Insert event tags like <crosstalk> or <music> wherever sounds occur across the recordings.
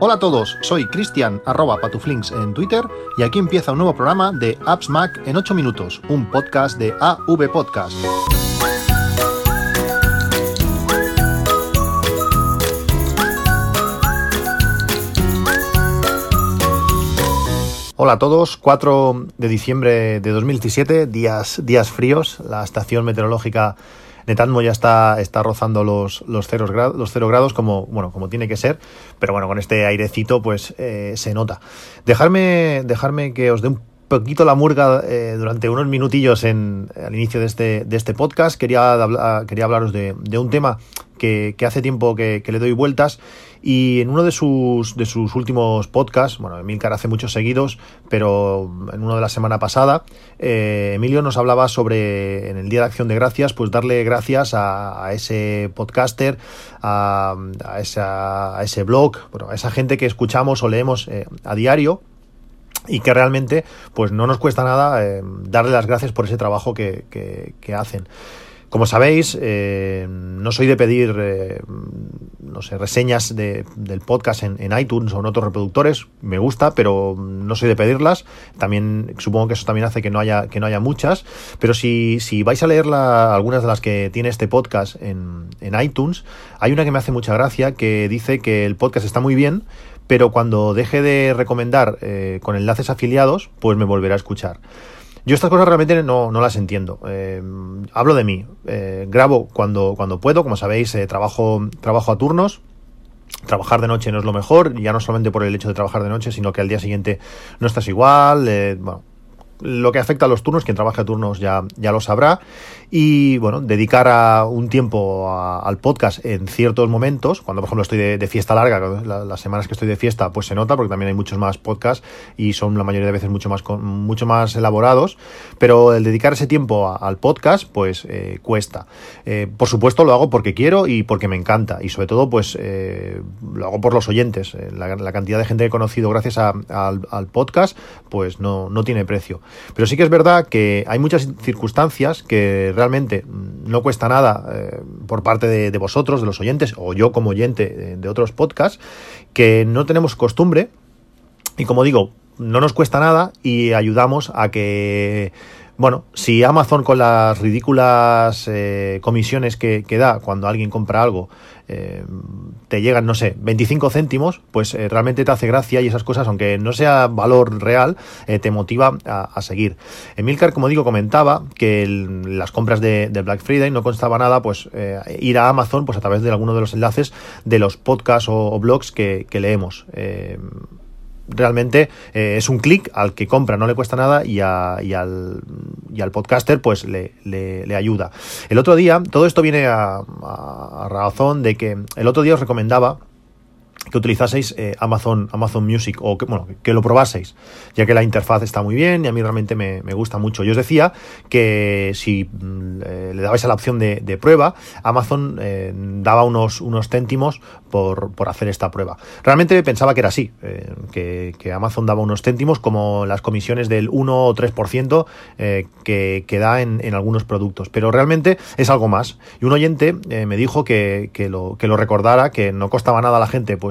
Hola a todos, soy Cristian arroba patuflinks en Twitter y aquí empieza un nuevo programa de Apps Mac en 8 minutos, un podcast de AV Podcast. Hola a todos, 4 de diciembre de 2017, días, días fríos, la estación meteorológica Netatmo ya está, está rozando los, los, ceros los cero grados como, bueno, como tiene que ser, pero bueno, con este airecito pues eh, se nota. Dejarme, dejarme que os dé un poquito la murga eh, durante unos minutillos en, al inicio de este, de este podcast. Quería, quería hablaros de, de un tema que, hace tiempo que, le doy vueltas y en uno de sus, de sus últimos podcasts, bueno, Emilcar hace muchos seguidos, pero en uno de la semana pasada, eh, Emilio nos hablaba sobre, en el Día de Acción de Gracias, pues darle gracias a, ese podcaster, a, a, ese blog, bueno, a esa gente que escuchamos o leemos eh, a diario y que realmente pues no nos cuesta nada eh, darle las gracias por ese trabajo que, que hacen. Como sabéis, eh, no soy de pedir, eh, no sé, reseñas de, del podcast en, iTunes o en otros reproductores. Me gusta, pero no soy de pedirlas. También supongo que eso también hace que no haya, que no haya muchas. Pero si, si vais a leer algunas de las que tiene este podcast en, en iTunes, hay una que me hace mucha gracia que dice que el podcast está muy bien, pero cuando deje de recomendar eh, con enlaces afiliados, pues me volverá a escuchar. Yo estas cosas realmente no, las entiendo. Eh, hablo de mí. Eh, grabo cuando, cuando puedo. Como sabéis, eh, trabajo, trabajo a turnos. Trabajar de noche no es lo mejor, ya no solamente por el hecho de trabajar de noche, sino que al día siguiente no estás igual. bueno, lo que afecta a los turnos, quien trabaja a turnos ya, ya lo sabrá. Y bueno, dedicar a un tiempo al podcast en ciertos momentos, cuando por ejemplo estoy de, fiesta larga, las semanas que estoy de fiesta, pues se nota, porque también hay muchos más podcasts y son la mayoría de veces mucho más, mucho más elaborados. Pero el dedicar ese tiempo al podcast, pues eh, cuesta. Eh, por supuesto lo hago porque quiero y porque me encanta. Y sobre todo, pues eh, lo hago por los oyentes. La, cantidad de gente que he conocido gracias al, al, podcast, pues no, no tiene precio. Pero sí que es verdad que hay muchas circunstancias que realmente no cuesta nada eh, por parte de, vosotros, de los oyentes, o yo como oyente de otros podcasts, que no tenemos costumbre. Y como digo, no nos cuesta nada y ayudamos a que bueno, si Amazon con las ridículas eh, comisiones que, da cuando alguien compra algo eh, te llegan, no sé, 25 céntimos, pues eh, realmente te hace gracia y esas cosas, aunque no sea valor real, te motiva a, seguir. Emilcar, como digo, comentaba que las compras de, Black Friday no constaba nada, pues ir a Amazon pues a través de alguno de los enlaces de los podcasts o, blogs que, que leemos realmente eh, es un clic al que compra, no le cuesta nada y, al, y al, podcaster pues le, le, ayuda. El otro día, todo esto viene a, a razón de que el otro día os recomendaba que utilizaseis eh, Amazon, Amazon Music o que, bueno, que lo probaseis, ya que la interfaz está muy bien y a mí realmente me, gusta mucho. Yo os decía que si mm, eh, le dabais a la opción de, prueba, Amazon eh, daba unos, unos céntimos por, hacer esta prueba. Realmente pensaba que era así, que, Amazon daba unos céntimos como las comisiones del 1 o 3% que, que da en, en, algunos productos, pero realmente es algo más. Y un oyente me dijo que, lo, que lo recordara, que no costaba nada a la gente, pues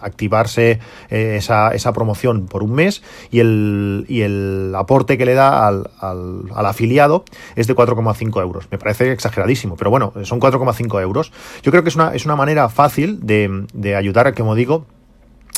activarse eh, esa, esa, promoción por un mes y el, y el aporte que le da al, al, afiliado es de 4,5 euros. Me parece exageradísimo, pero bueno, son 4,5 euros. Yo creo que es una, es una manera fácil de, de ayudar, como digo,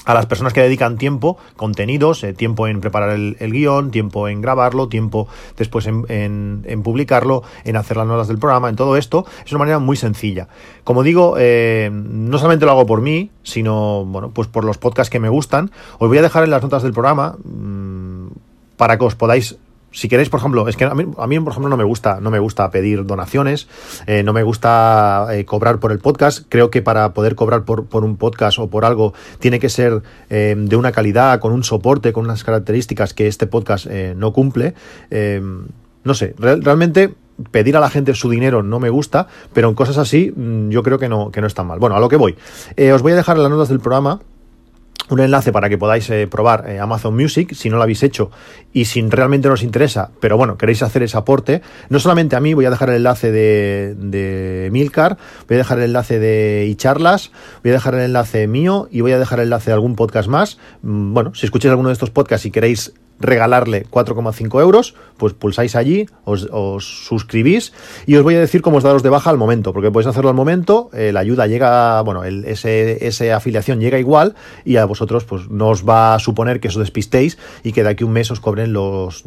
a las personas que dedican tiempo, contenidos, eh, tiempo en preparar el, guion, tiempo en grabarlo, tiempo después en, publicarlo, en hacer las notas del programa, en todo esto, es una manera muy sencilla. Como digo, eh, no solamente lo hago por mí, sino bueno, pues por los podcasts que me gustan. Os voy a dejar en las notas del programa mmm, para que os podáis si queréis, por ejemplo, es que a mí, a mí, por ejemplo, no me gusta, no me gusta pedir donaciones, eh, no me gusta eh, cobrar por el podcast. Creo que para poder cobrar por, un podcast o por algo tiene que ser eh, de una calidad, con un soporte, con unas características que este podcast no cumple. no sé, realmente pedir a la gente su dinero no me gusta, pero en cosas así mm, yo creo que no, que no está mal. Bueno, a lo que voy. os voy a dejar las notas del programa un enlace para que podáis eh, probar eh, Amazon Music si no lo habéis hecho y si realmente no os interesa, pero bueno, queréis hacer ese aporte, no solamente a mí, voy a dejar el enlace de, de Milcar, voy a dejar el enlace de iCharlas, voy a dejar el enlace mío y voy a dejar el enlace de algún podcast más. Mm, bueno, si escucháis alguno de estos podcasts y queréis regalarle 4,5 euros, pues pulsáis allí, os, suscribís y os voy a decir cómo os daros de baja al momento, porque podéis hacerlo al momento, eh, la ayuda llega, bueno, el, ese, esa afiliación llega igual y a vosotros pues no os va a suponer que os despistéis y que de aquí un mes os cobren los 10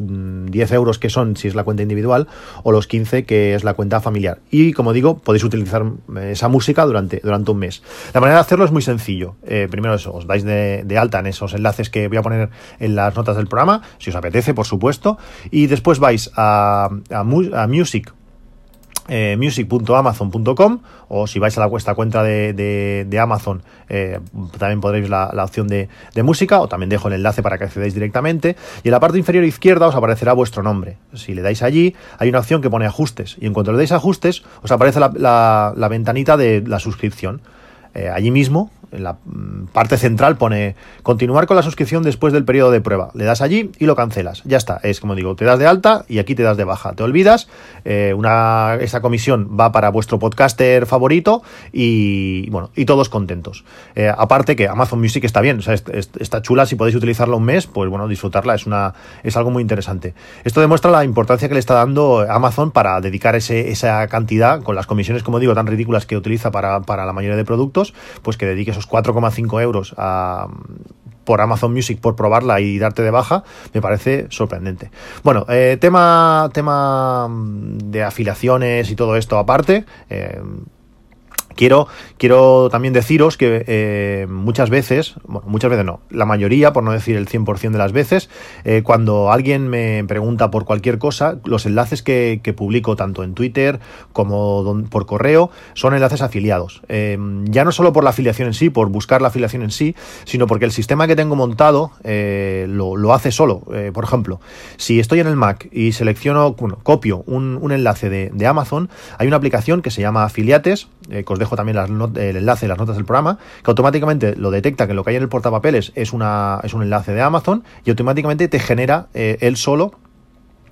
mm, euros que son si es la cuenta individual o los 15 que es la cuenta familiar. Y como digo, podéis utilizar eh, esa música durante, durante un mes. La manera de hacerlo es muy sencillo. Eh, primero eso, os dais de alta en esos enlaces que voy a poner en las notas del programa si os apetece, por supuesto. Y después vais a, Music. Eh, music.amazon.com o si vais a la cuenta de, Amazon eh, también podréis la, opción de, música o también dejo el enlace para que accedáis directamente y en la parte inferior izquierda os aparecerá vuestro nombre si le dais allí hay una opción que pone ajustes y en cuanto le dais ajustes os aparece la, la ventanita de la suscripción eh, allí mismo, en la mm, parte central pone continuar con la suscripción después del periodo de prueba. Le das allí y lo cancelas. Ya está. Es como digo, te das de alta y aquí te das de baja. Te olvidas. Eh, una, esa comisión va para vuestro podcaster favorito y bueno, y todos contentos. Eh, aparte que Amazon Music está bien, o sea, está chula. Si podéis utilizarla un mes, pues bueno, disfrutarla es una es algo muy interesante. Esto demuestra la importancia que le está dando Amazon para dedicar ese, esa cantidad con las comisiones, como digo, tan ridículas que utiliza para, para la mayoría de productos pues que dedique esos 4,5 euros por Amazon Music por probarla y darte de baja, me parece sorprendente. Bueno, eh, tema, tema de afiliaciones y todo esto aparte. Eh, Quiero, quiero también deciros que eh, muchas veces, bueno, muchas veces no, la mayoría, por no decir el 100% de las veces, eh, cuando alguien me pregunta por cualquier cosa, los enlaces que, publico tanto en Twitter como por correo son enlaces afiliados. Eh, ya no solo por la afiliación en sí, por buscar la afiliación en sí, sino porque el sistema que tengo montado lo, hace solo. por ejemplo, si estoy en el Mac y selecciono, bueno, copio un, enlace de, de, Amazon, hay una aplicación que se llama Afiliates, que os dejo también el enlace las notas del programa, que automáticamente lo detecta que lo que hay en el portapapeles es, una, es un enlace de Amazon y automáticamente te genera eh, él solo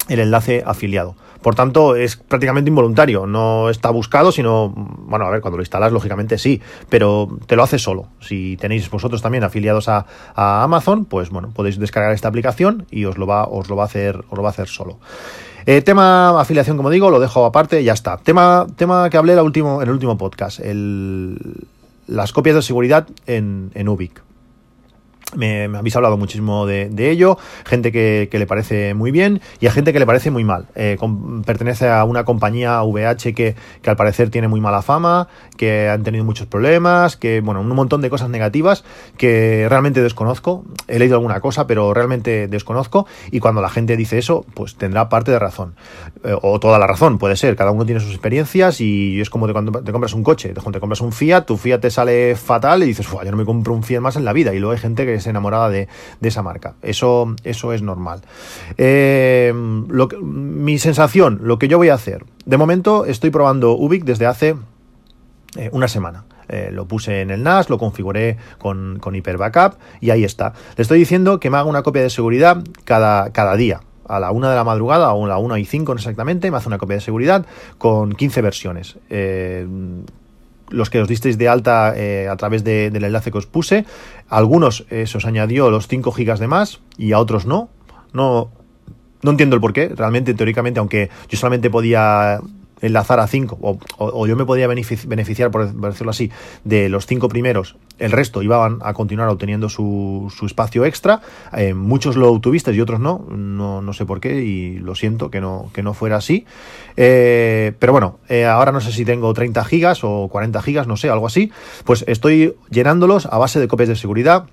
el enlace afiliado. Por tanto, es prácticamente involuntario, no está buscado, sino, bueno, a ver, cuando lo instalas, lógicamente sí, pero te lo hace solo. Si tenéis vosotros también afiliados a, Amazon, pues bueno, podéis descargar esta aplicación y os lo va, os lo va a hacer, os lo va a hacer solo. Eh, tema afiliación, como digo, lo dejo aparte, ya está. Tema, tema que hablé el último, en el último podcast, las copias de seguridad en, en Ubic. Me, habéis hablado muchísimo de, ello, gente que, le parece muy bien y a gente que le parece muy mal. Eh, pertenece a una compañía VH que, que, al parecer tiene muy mala fama, que han tenido muchos problemas, que, bueno, un montón de cosas negativas que realmente desconozco. He leído alguna cosa, pero realmente desconozco y cuando la gente dice eso, pues tendrá parte de razón. Eh, o toda la razón, puede ser. Cada uno tiene sus experiencias y es como cuando te compras un coche, te, te compras un Fiat, tu Fiat te sale fatal y dices, yo no me compro un Fiat más en la vida. Y luego hay gente que enamorada de, esa marca. Eso, eso es normal. Eh, mi sensación, lo que yo voy a hacer. De momento estoy probando Ubic desde hace eh, una semana. Eh, lo puse en el NAS, lo configuré con, con Hyper Backup y ahí está. Le estoy diciendo que me haga una copia de seguridad cada, cada día a la una de la madrugada, o a la una y cinco exactamente, me hace una copia de seguridad con 15 versiones los que os disteis de alta eh, a través del enlace que os puse. algunos eh, se os añadió los 5 gigas de más y a otros no. No, no entiendo el por qué. Realmente, teóricamente, aunque yo solamente podía enlazar a cinco, o, yo me podía beneficiar, por decirlo así, de los cinco primeros, el resto iban a continuar obteniendo su, su espacio extra. Eh, muchos lo tuvisteis y otros no, no, no, sé por qué, y lo siento que no, que no fuera así. Eh, pero bueno, eh, ahora no sé si tengo 30 gigas o 40 gigas, no sé, algo así. Pues estoy llenándolos a base de copias de seguridad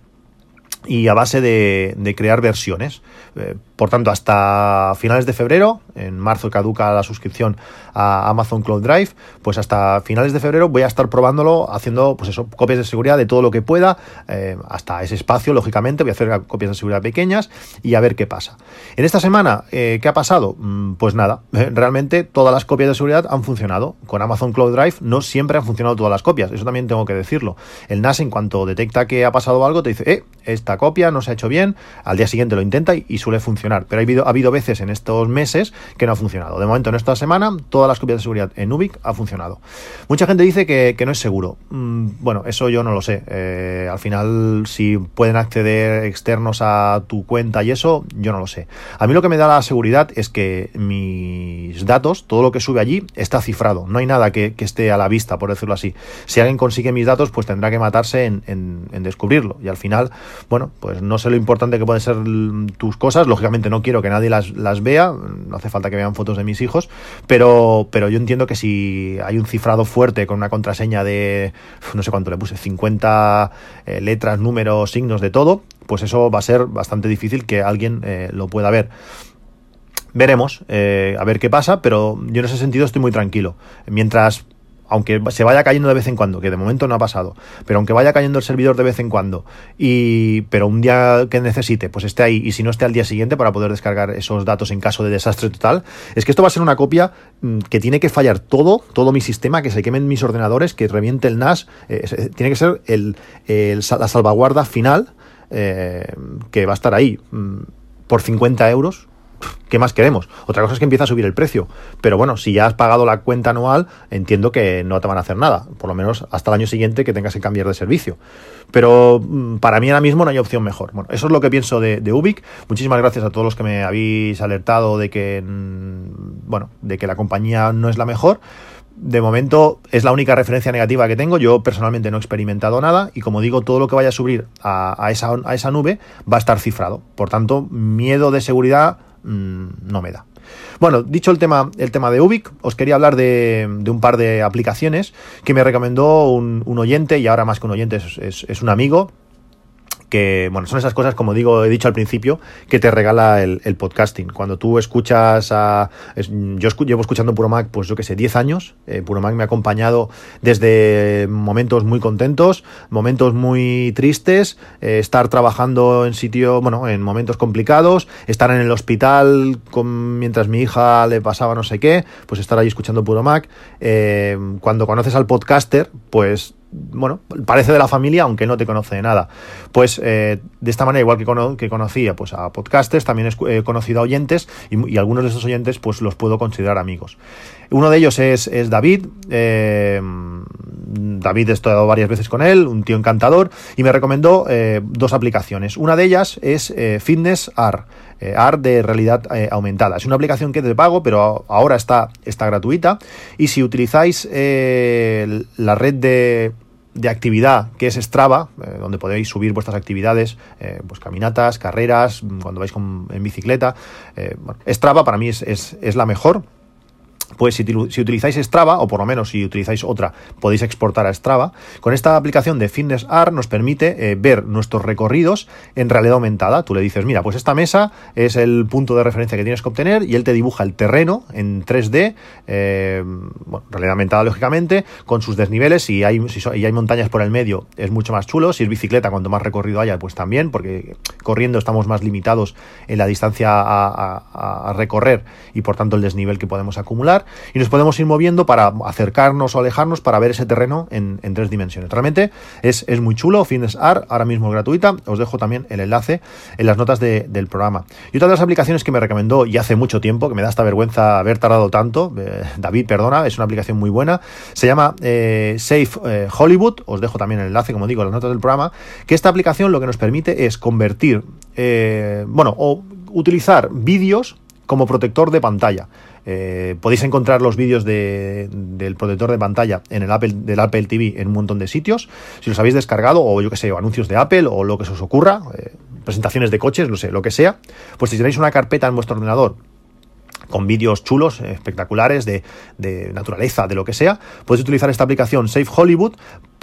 y a base de, crear versiones. Eh, por tanto, hasta finales de febrero, en marzo caduca la suscripción a Amazon Cloud Drive, pues hasta finales de febrero voy a estar probándolo, haciendo pues eso, copias de seguridad de todo lo que pueda, eh, hasta ese espacio, lógicamente, voy a hacer copias de seguridad pequeñas y a ver qué pasa. En esta semana, eh, ¿qué ha pasado? Mm, pues nada, <laughs> realmente todas las copias de seguridad han funcionado. Con Amazon Cloud Drive no siempre han funcionado todas las copias, eso también tengo que decirlo. El NAS, en cuanto detecta que ha pasado algo, te dice, eh, esta copia no se ha hecho bien, al día siguiente lo intenta y, suele funcionar. Pero ha habido, ha habido veces en estos meses que no ha funcionado. De momento, en esta semana, todas las copias de seguridad en Ubic ha funcionado. Mucha gente dice que, no es seguro. Mm, bueno, eso yo no lo sé. Eh, al final, si pueden acceder externos a tu cuenta y eso, yo no lo sé. A mí lo que me da la seguridad es que mis datos, todo lo que sube allí, está cifrado. No hay nada que, esté a la vista, por decirlo así. Si alguien consigue mis datos, pues tendrá que matarse en, en descubrirlo. Y al final, bueno, pues no sé lo importante que pueden ser tus cosas. Lógicamente no quiero que nadie las, las vea, no hace falta que vean fotos de mis hijos, pero, pero yo entiendo que si hay un cifrado fuerte con una contraseña de, no sé cuánto le puse, 50 eh, letras, números, signos, de todo, pues eso va a ser bastante difícil que alguien eh, lo pueda ver. Veremos, eh, a ver qué pasa, pero yo en ese sentido estoy muy tranquilo. Mientras aunque se vaya cayendo de vez en cuando, que de momento no ha pasado, pero aunque vaya cayendo el servidor de vez en cuando, y pero un día que necesite, pues esté ahí, y si no esté al día siguiente para poder descargar esos datos en caso de desastre total, es que esto va a ser una copia mm, que tiene que fallar todo, todo mi sistema, que se quemen mis ordenadores, que reviente el NAS, eh, tiene que ser el, la salvaguarda final eh, que va a estar ahí mm, por 50 euros, ¿qué más queremos? Otra cosa es que empieza a subir el precio. Pero bueno, si ya has pagado la cuenta anual, entiendo que no te van a hacer nada. Por lo menos hasta el año siguiente que tengas que cambiar de servicio. Pero mm, para mí ahora mismo no hay opción mejor. Bueno, eso es lo que pienso de, Ubic. Muchísimas gracias a todos los que me habéis alertado de que, mm, bueno, de que la compañía no es la mejor de momento es la única referencia negativa que tengo. Yo personalmente no he experimentado nada y como digo, todo lo que vaya a subir a, esa, a esa, nube va a estar cifrado. Por tanto, miedo de seguridad Mm, no me da. Bueno, dicho el tema, el tema de Ubic, os quería hablar de, un par de aplicaciones que me recomendó un, oyente, y ahora más que un oyente es un amigo, que, bueno, son esas cosas, como digo, he dicho al principio, que te regala el, podcasting. Cuando tú escuchas a... yo llevo escuchando Puro Mac, pues yo que sé, 10 años. Eh, Puro Mac me ha acompañado desde momentos muy contentos, momentos muy tristes, eh, estar trabajando en sitio, bueno, en momentos complicados, estar en el hospital con, mientras mi hija le pasaba no sé qué, pues estar ahí escuchando Puro Mac. Eh, cuando conoces al podcaster, pues bueno, parece de la familia, aunque no te conoce de nada. Pues eh, de esta manera, igual que, que conocía pues, a podcasters, también he conocido a oyentes y, algunos de esos oyentes pues los puedo considerar amigos. Uno de ellos es, David. Eh, David he estado varias veces con él, un tío encantador, y me recomendó eh, dos aplicaciones. Una de ellas es Fitness AR. AR de realidad aumentada. Es una aplicación que es de pago, pero ahora está, está gratuita. Y si utilizáis la red de de actividad que es Strava, eh, donde podéis subir vuestras actividades, eh, pues caminatas, carreras, cuando vais en bicicleta. Eh, Strava para mí es, es la mejor pues si, utilizáis Strava, o por lo menos si utilizáis otra, podéis exportar a Strava. Con esta aplicación de Fitness AR nos permite eh, ver nuestros recorridos en realidad aumentada. Tú le dices, mira, pues esta mesa es el punto de referencia que tienes que obtener y él te dibuja el terreno en 3D, eh, bueno, realidad aumentada lógicamente, con sus desniveles. Si hay, si hay montañas por el medio, es mucho más chulo. Si es bicicleta, cuanto más recorrido haya, pues también, porque corriendo estamos más limitados en la distancia a recorrer y por tanto el desnivel que podemos acumular y nos podemos ir moviendo para acercarnos o alejarnos para ver ese terreno en, tres dimensiones. Realmente es, muy chulo, Fitness Art, ahora mismo gratuita, os dejo también el enlace en las notas del programa. Y otra de las aplicaciones que me recomendó y hace mucho tiempo, que me da esta vergüenza haber tardado tanto, eh, David, perdona, es una aplicación muy buena, se llama eh, Safe eh, Hollywood, os dejo también el enlace, como digo, en las notas del programa, que esta aplicación lo que nos permite es convertir, bueno, o utilizar vídeos como protector de pantalla. Eh, podéis encontrar los vídeos del protector de pantalla en el Apple, del Apple TV en un montón de sitios. Si los habéis descargado, o yo que sé, anuncios de Apple, o lo que se os ocurra, eh, presentaciones de coches, no sé, lo que sea, pues si tenéis una carpeta en vuestro ordenador con vídeos chulos, espectaculares, de, naturaleza, de lo que sea, podéis utilizar esta aplicación Safe Hollywood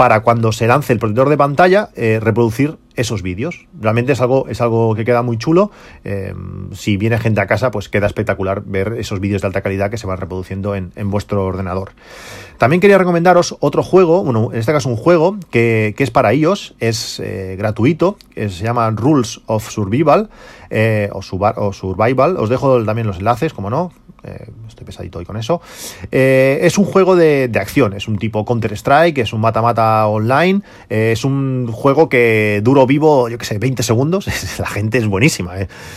para cuando se lance el protector de pantalla eh, reproducir esos vídeos. Realmente es algo, es algo que queda muy chulo. Eh, si viene gente a casa, pues queda espectacular ver esos vídeos de alta calidad que se van reproduciendo en, vuestro ordenador. También quería recomendaros otro juego, bueno, en este caso un juego que, es para iOS, es eh, gratuito, se llama Rules of Survival o, Survival. Os dejo también los enlaces, como no, eh, estoy pesadito hoy con eso. Eh, es un juego de, acción, es un tipo Counter-Strike, es un mata-mata online, eh, es un juego que duro vivo, yo que sé, 20 segundos, <laughs> la gente es buenísima.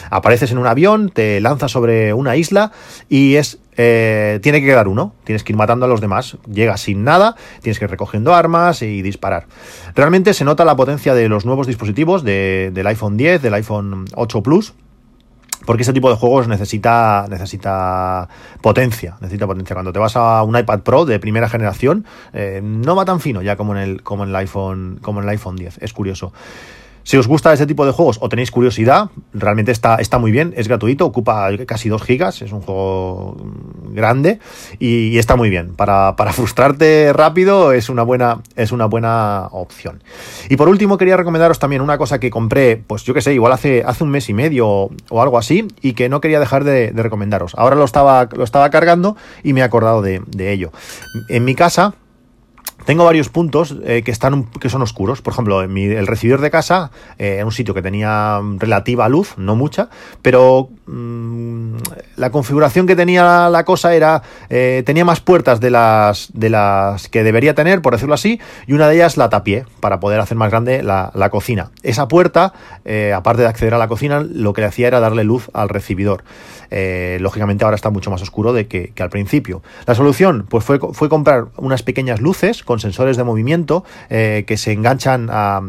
Apareces en un avión, te lanzas sobre una isla y es tiene que quedar uno, tienes que ir matando a los demás, llegas sin nada, tienes que ir recogiendo armas y disparar. Realmente se nota la potencia de los nuevos dispositivos del iPhone 10, del iPhone 8 Plus, porque ese tipo de juegos necesita, necesita potencia, necesita potencia. Cuando te vas a un iPad Pro de primera generación, eh, no va tan fino ya como en el, como en el iPhone, como en el iPhone 10. Es curioso. Si os gusta ese tipo de juegos o tenéis curiosidad, realmente está, está muy bien, es gratuito, ocupa casi 2 gigas, es un juego grande y, está muy bien. Para, frustrarte rápido es una, buena, es una buena opción. Y por último quería recomendaros también una cosa que compré, pues yo que sé, igual hace, hace un mes y medio o, algo así y que no quería dejar de, recomendaros. Ahora lo estaba, lo estaba cargando y me he acordado de, de ello. En mi casa tengo varios puntos eh, que, están, que son oscuros. Por ejemplo, el recibidor de casa, eh, en un sitio que tenía relativa luz, no mucha, pero mm, la configuración que tenía la cosa era, eh, tenía más puertas de las, de las que debería tener, por decirlo así, y una de ellas la tapié para poder hacer más grande la, la cocina. Esa puerta, aparte de acceder a la cocina, lo que le hacía era darle luz al recibidor. lógicamente ahora está mucho más oscuro de que, que, al principio. La solución, pues fue, fue comprar unas pequeñas luces con sensores de movimiento eh, que se enganchan a,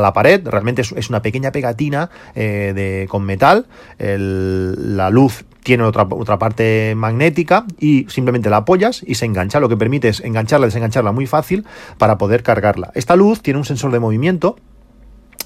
la pared. Realmente es, una pequeña pegatina eh, de, con metal. la luz tiene otra, otra parte magnética y simplemente la apoyas y se engancha. Lo que permite es engancharla y desengancharla muy fácil para poder cargarla. Esta luz tiene un sensor de movimiento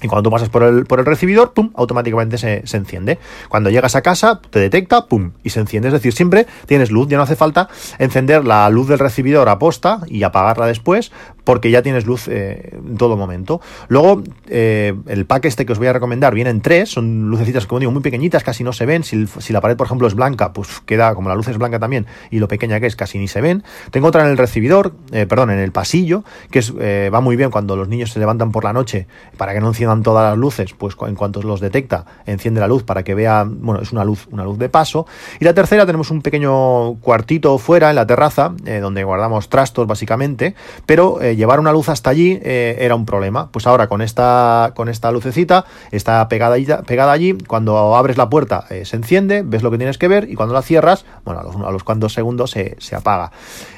y cuando tú pasas por el, por el recibidor, pum, automáticamente se, se, enciende. Cuando llegas a casa, te detecta, pum, y se enciende. Es decir, siempre tienes luz, ya no hace falta encender la luz del recibidor a posta y apagarla después, porque ya tienes luz eh, en todo momento. Luego, eh, el pack este que os voy a recomendar viene en tres, son lucecitas, como digo, muy pequeñitas, casi no se ven. Si, la pared, por ejemplo, es blanca, pues queda, como la luz es blanca también, y lo pequeña que es, casi ni se ven. Tengo otra en el recibidor, eh, perdón, en el pasillo, que es, va muy bien cuando los niños se levantan por la noche para que no enciendan todas las luces, pues en cuanto los detecta, enciende la luz para que vea, bueno, es una luz, una luz de paso. Y la tercera tenemos un pequeño cuartito fuera en la terraza, donde guardamos trastos básicamente, pero llevar una luz hasta allí eh, era un problema. Pues ahora con esta, con esta lucecita está pegada, pegada allí, cuando abres la puerta se enciende, ves lo que tienes que ver y cuando la cierras, bueno, a los, a los cuantos segundos se, se apaga.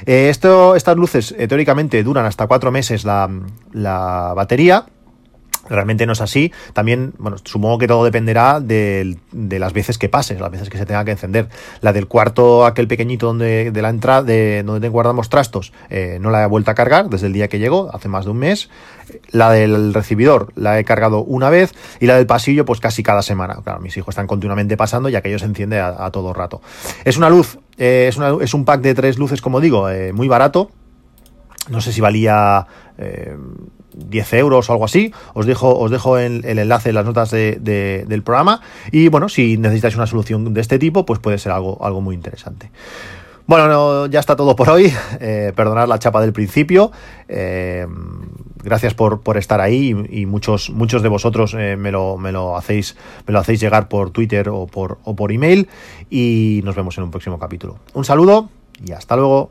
esto, estas luces teóricamente duran hasta cuatro meses la, la batería Realmente no es así. También, bueno, supongo que todo dependerá de, las veces que pases, las veces que se tenga que encender. La del cuarto, aquel pequeñito donde de la entrada, de donde guardamos trastos, eh, no la he vuelto a cargar desde el día que llegó, hace más de un mes. La del recibidor la he cargado una vez y la del pasillo, pues casi cada semana. Claro, mis hijos están continuamente pasando ya que ellos se enciende a, todo rato. Es una luz, eh, es, un pack de tres luces, como digo, eh, muy barato. No sé si valía 10 euros o algo así. Os dejo, os dejo el, enlace en las notas del programa. Y bueno, si necesitáis una solución de este tipo, pues puede ser algo, algo muy interesante. Bueno, ya está todo por hoy. <laughs> Eh, perdonad la chapa del principio. Eh, gracias por, estar ahí y, muchos, muchos de vosotros eh, me, lo, me, lo hacéis, me lo hacéis llegar por Twitter o por, o por email. Y nos vemos en un próximo capítulo. Un saludo y hasta luego.